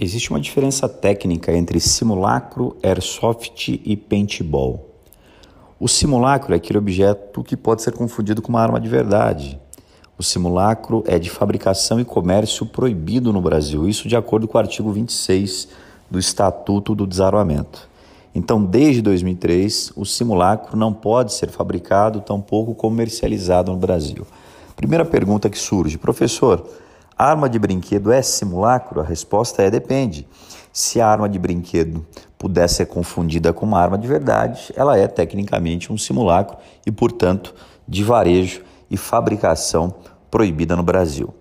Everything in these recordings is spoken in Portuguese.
Existe uma diferença técnica entre simulacro, airsoft e paintball. O simulacro é aquele objeto que pode ser confundido com uma arma de verdade. O simulacro é de fabricação e comércio proibido no Brasil, isso de acordo com o artigo 26 do Estatuto do Desarmamento. Então, desde 2003, o simulacro não pode ser fabricado, tampouco comercializado no Brasil. Primeira pergunta que surge, professor, Arma de brinquedo é simulacro? A resposta é depende. Se a arma de brinquedo puder ser confundida com uma arma de verdade, ela é tecnicamente um simulacro e, portanto, de varejo e fabricação proibida no Brasil.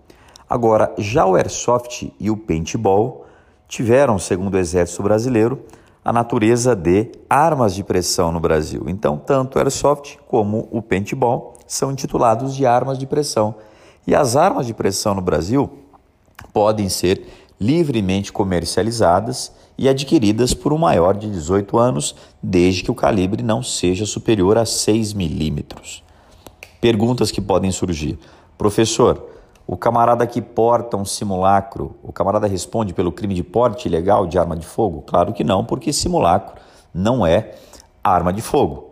Agora, já o airsoft e o paintball tiveram, segundo o Exército Brasileiro, a natureza de armas de pressão no Brasil. Então, tanto o airsoft como o paintball são intitulados de armas de pressão e as armas de pressão no Brasil podem ser livremente comercializadas e adquiridas por um maior de 18 anos, desde que o calibre não seja superior a 6 milímetros. Perguntas que podem surgir. Professor, o camarada que porta um simulacro, o camarada responde pelo crime de porte ilegal de arma de fogo? Claro que não, porque simulacro não é arma de fogo.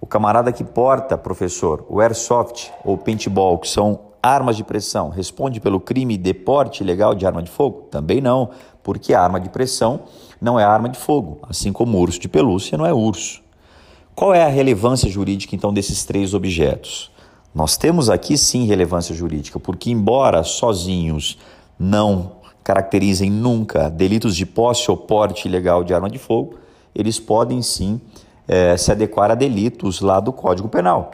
O camarada que porta, professor, o airsoft ou paintball, que são Armas de pressão responde pelo crime de porte ilegal de arma de fogo? Também não, porque a arma de pressão não é arma de fogo, assim como urso de pelúcia não é urso. Qual é a relevância jurídica então desses três objetos? Nós temos aqui sim relevância jurídica, porque embora sozinhos não caracterizem nunca delitos de posse ou porte ilegal de arma de fogo, eles podem sim é, se adequar a delitos lá do Código Penal.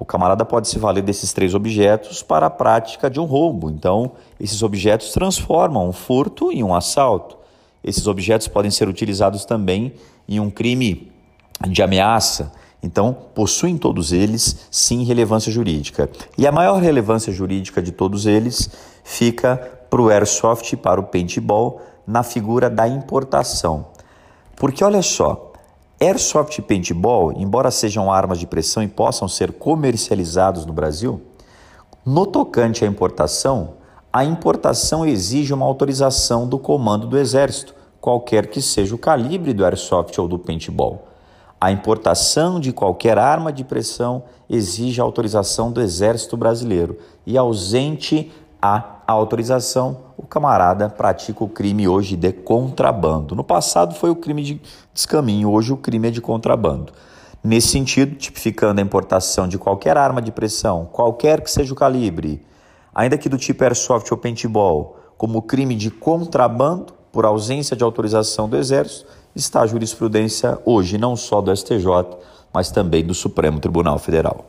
O camarada pode se valer desses três objetos para a prática de um roubo. Então, esses objetos transformam um furto em um assalto. Esses objetos podem ser utilizados também em um crime de ameaça. Então, possuem todos eles, sim, relevância jurídica. E a maior relevância jurídica de todos eles fica para o airsoft e para o paintball na figura da importação. Porque olha só, Airsoft e paintball, embora sejam armas de pressão e possam ser comercializados no Brasil, no tocante à importação, a importação exige uma autorização do comando do Exército, qualquer que seja o calibre do airsoft ou do paintball. A importação de qualquer arma de pressão exige a autorização do Exército Brasileiro e ausente a autorização, o camarada pratica o crime hoje de contrabando. No passado foi o crime de descaminho, hoje o crime é de contrabando. Nesse sentido, tipificando a importação de qualquer arma de pressão, qualquer que seja o calibre, ainda que do tipo airsoft ou paintball, como crime de contrabando, por ausência de autorização do Exército, está a jurisprudência hoje não só do STJ, mas também do Supremo Tribunal Federal.